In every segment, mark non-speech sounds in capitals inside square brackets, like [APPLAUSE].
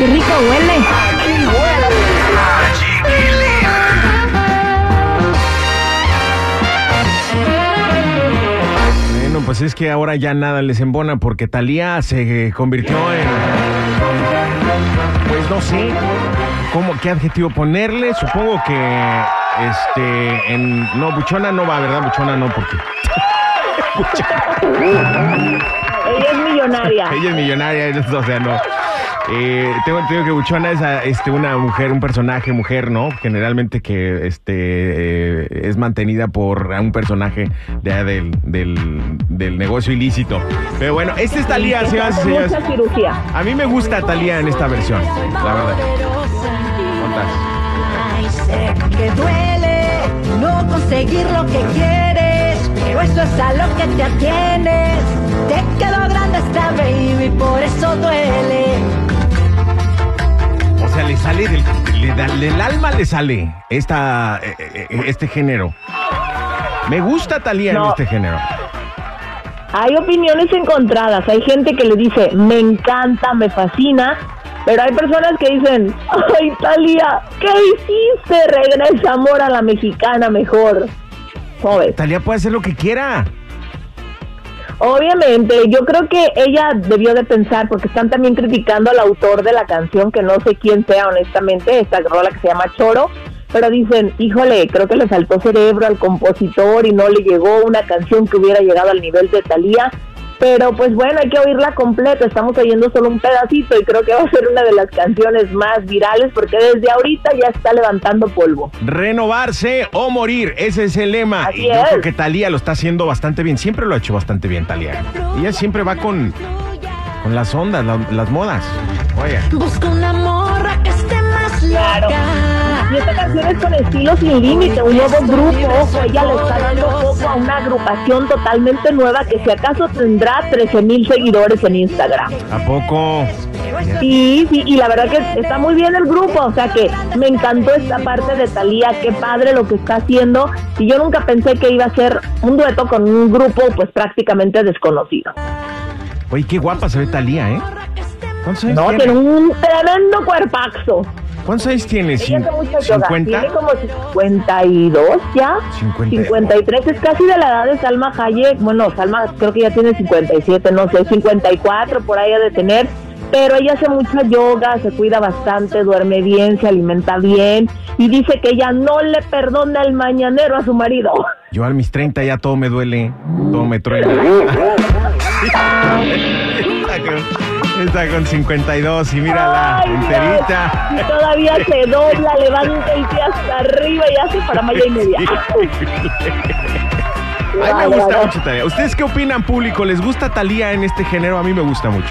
Qué rico huele! Bueno, pues es que ahora ya nada les embona porque Talía se convirtió en. Pues no sé. ¿Cómo, ¿Qué adjetivo ponerle? Supongo que. Este. En, no, buchona no va, ¿verdad? Buchona no, porque. [LAUGHS] Ella es millonaria. [LAUGHS] Ella es millonaria, o sea, no. Eh, tengo entendido que Buchona es a- este, una mujer, un personaje mujer, ¿no? Generalmente que este, eh, es mantenida por un personaje de, del, del, del negocio ilícito. Pero bueno, esta es Talía, señoras y señores. mucha cirugía. A mí me gusta Talía en esta versión, la verdad. ¿Cuántas? Ay, sé que duele no conseguir lo que quieres, pero eso es a lo que te atienes. Te quedó grande esta baby, por eso duele. O sea, le sale del, le da- del alma, le sale esta, eh, eh, este género. Me gusta Talía en No. este género. Hay opiniones encontradas. Hay gente que le dice, me encanta, me fascina. Pero hay personas que dicen, ay, Talía, ¿qué hiciste? Regresa amor a la mexicana mejor. ¿Sabes? Talía puede hacer lo que quiera. Obviamente, yo creo que ella debió de pensar, porque están también criticando al autor de la canción, que no sé quién sea honestamente, esta rola que se llama Choro, pero dicen, híjole, creo que le faltó cerebro al compositor y no le llegó una canción que hubiera llegado al nivel de Thalía. Pero pues bueno, hay que oírla completa, estamos oyendo solo un pedacito y creo que va a ser una de las canciones más virales porque desde ahorita ya está levantando polvo. Renovarse o morir, ese es el lema. Así y yo es. creo que Talía lo está haciendo bastante bien. Siempre lo ha hecho bastante bien, Talía. Ella siempre va con, con las ondas, la- las modas. Oye. Busco una morra que esté más Claro. Y esta canción es con estilo sin límite, un nuevo grupo. Ojo, ella le está dando foco a una agrupación totalmente nueva que si acaso tendrá 13 mil seguidores en Instagram. ¿A poco? Sí, sí, y la verdad que está muy bien el grupo, o sea que me encantó esta parte de Thalía, qué padre lo que está haciendo. Y yo nunca pensé que iba a ser un dueto con un grupo pues prácticamente desconocido. Oye, qué guapa se ve Talía, ¿eh? ¿Cuántos años No, tiene? tiene un tremendo cuerpaxo. ¿Cuántos años tiene? Ella hace mucho yoga. ¿50? Tiene como 52 ya. 50. 53 es casi de la edad de Salma Hayek. Bueno, Salma creo que ya tiene 57, no sé, 54 por ahí ha de tener. Pero ella hace mucha yoga, se cuida bastante, duerme bien, se alimenta bien y dice que ella no le perdona el mañanero a su marido. [LAUGHS] Yo a mis 30 ya todo me duele, todo me truena. [LAUGHS] [LAUGHS] está, con, está con 52 y mírala, Ay, Dios. enterita. Y todavía se dobla, levanta el pie hasta arriba y hace para malla y media. [LAUGHS] A mí me gusta mucho Talía. ¿Ustedes qué opinan, público? ¿Les gusta Talía en este género? A mí me gusta mucho.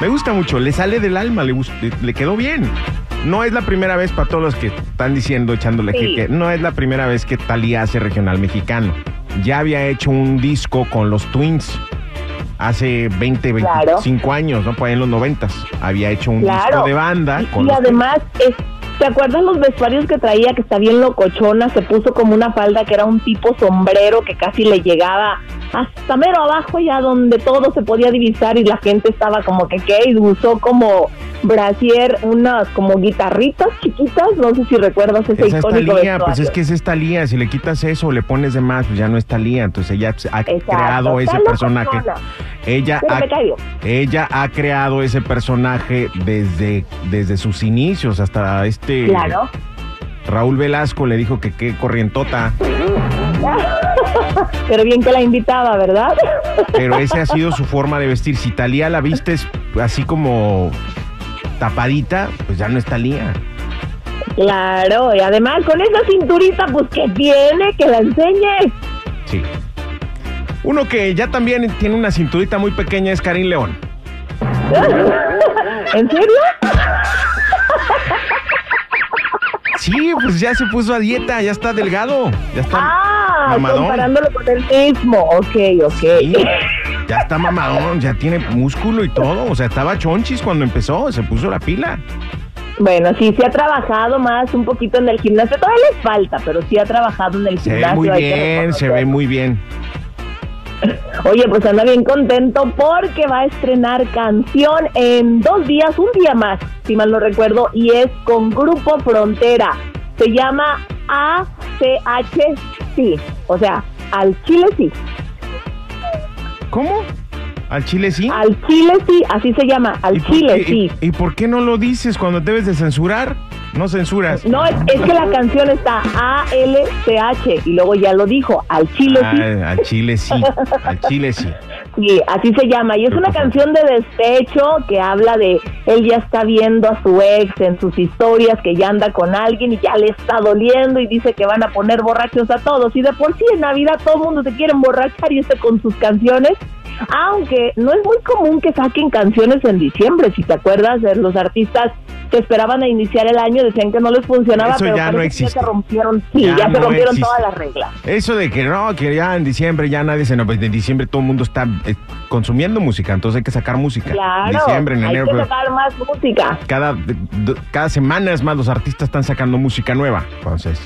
Me gusta mucho. Le sale del alma, le, le quedó bien. No es la primera vez para todos los que están diciendo, echándole Sí. que no es la primera vez que Talía hace regional mexicano. Ya había hecho un disco con los Twins hace 20, Claro. 25 años, ¿no? Por ahí en los 90 Había hecho un Claro. disco de banda. Y, con y los además, es, ¿te acuerdas los vestuarios que traía que está bien locochona? Se puso como una falda que era un tipo sombrero que casi le llegaba hasta mero abajo ya donde todo se podía divisar y la gente estaba como que qué y usó como brasier unas como guitarritas chiquitas, no sé si recuerdas ese Esa es icónico Talía, vestuario. pues es que es Talía. Si le quitas eso o le pones de más, pues ya no es Talía. Entonces ella ha Exacto. creado ese personaje. Ella Pero ha, ella ha creado ese personaje desde, desde sus inicios hasta este Claro. Raúl Velasco le dijo que qué corrientota, [LAUGHS] Pero bien que la invitaba, ¿verdad? pero esa ha sido su forma de vestir. Si Talía la vistes así como tapadita, pues ya no es Talía. claro, y además con esa cinturita, pues que tiene, que la enseñe. Sí. Uno que ya también tiene una cinturita muy pequeña es Karim León. [LAUGHS] ¿En serio? Sí, pues ya se puso a dieta, ya está delgado, ya está Ah, mamadón. comparándolo con el mismo. Ok, ok. Sí, ya está mamadón, ya tiene músculo y todo. O sea, estaba chonchis cuando empezó, se puso la pila. Bueno, sí, sí ha trabajado más un poquito en el gimnasio. Todavía le falta, pero sí ha trabajado en el Se ve gimnasio. muy hay que bien, se ve muy bien. [LAUGHS] Oye, pues anda bien contento porque va a estrenar canción en dos días, un día más, si mal no recuerdo, y es con Grupo Frontera. Se llama ACH Sí, o sea, al Chile sí. ¿Cómo? ¿Al chile sí? Al Chile sí, así se llama, al ¿Y por Chile qué- sí. ¿Y, y por qué no lo dices cuando debes de censurar? No censuras. No, es, es que la canción está A-L-C-H y luego ya lo dijo, al Chile sí. Ah, al chile sí, al chile sí. [LAUGHS] Sí, así se llama. Y es una canción de despecho que habla de él ya está viendo a su ex en sus historias, que ya anda con alguien y ya le está doliendo y dice que van a poner borrachos a todos. Y de por sí en Navidad todo el mundo se quiere emborrachar y este con sus canciones. Aunque no es muy común que saquen canciones en diciembre, si te acuerdas de los artistas que esperaban a iniciar el año decían que no les funcionaba, Eso pero ya no que existe. se rompieron, sí, Ya ya, se rompieron existe. todas las reglas. Eso de que no, que ya en diciembre ya nadie se... No, pues en diciembre todo el mundo está eh, consumiendo música, entonces hay que sacar música. Claro, diciembre, en hay enero, que pero sacar más música. cada, cada semana es más los artistas están sacando música nueva. Entonces,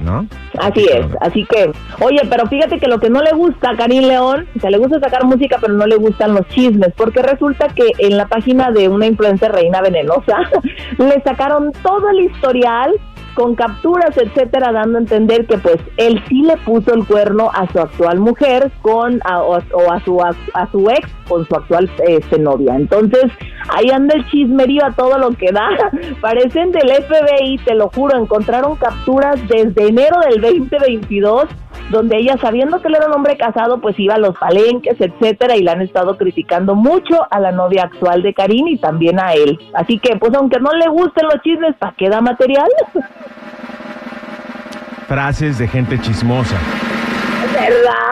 ¿no? Así es, así que, oye, pero fíjate que lo que no le gusta a Karim León, o sea, le gusta sacar música, pero no le gustan los chismes, porque resulta que en la página de una influencer reina venenosa [LAUGHS] le sacaron todo el historial con capturas, etcétera, dando a entender que pues él sí le puso el cuerno a su actual mujer con a- o, o a su a, su ex con su actual este, novia. Entonces, ahí anda el chismerío a todo lo que da. [LAUGHS] Parecen del FBI, te lo juro, encontraron capturas desde enero del 2022 donde ella sabiendo que él era un hombre casado, pues iba a los palenques, etcétera, y le han estado criticando mucho a la novia actual de Karim y también a él. Así que, pues aunque no le gusten los chismes, ¿para qué da material? Frases de gente chismosa. ¿Verdad?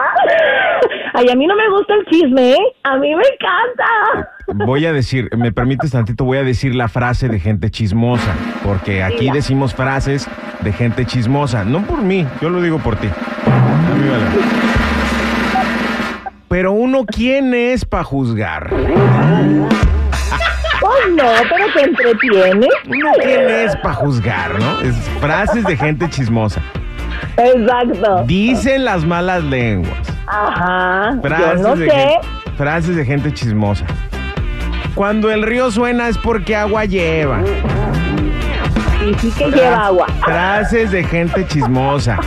Ay, a mí no me gusta el chisme, ¿eh? A mí me encanta. Voy a decir, me permites tantito, voy a decir la frase de gente chismosa, porque aquí decimos frases de gente chismosa, no por mí, yo lo digo por ti. Pero uno, ¿quién es para juzgar? Pues no, pero te entretiene. Uno, ¿quién es para juzgar, no? Es frases de gente chismosa. Exacto. Dicen las malas lenguas. Ajá. Yo Frases, no de, sé. gen- frases de gente chismosa. Cuando el río suena es porque agua lleva. Y sí que lleva agua. Frases de gente chismosa.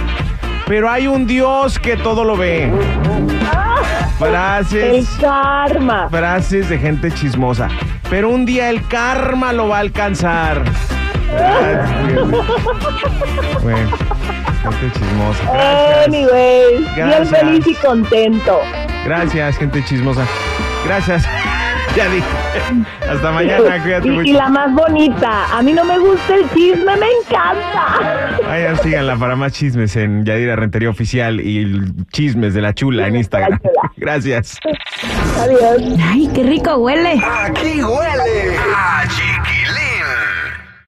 Pero hay un Dios que todo lo ve. El Frases, karma. frases de gente chismosa. Pero un día el karma lo va a alcanzar. [LAUGHS] Bueno, gente chismosa. Gracias. Anyways, bien Gracias. feliz y contento. Gracias, gente chismosa. Gracias. [LAUGHS] Ya dije. Hasta mañana, cuídate Y, y mucho. la más bonita, a mí no me gusta el chisme, me encanta. Vayan, síganla para más chismes en Yadira Rentería Oficial y chismes de la chula en Instagram. [LAUGHS] Gracias. Adiós. Ay, qué rico huele. Aquí huele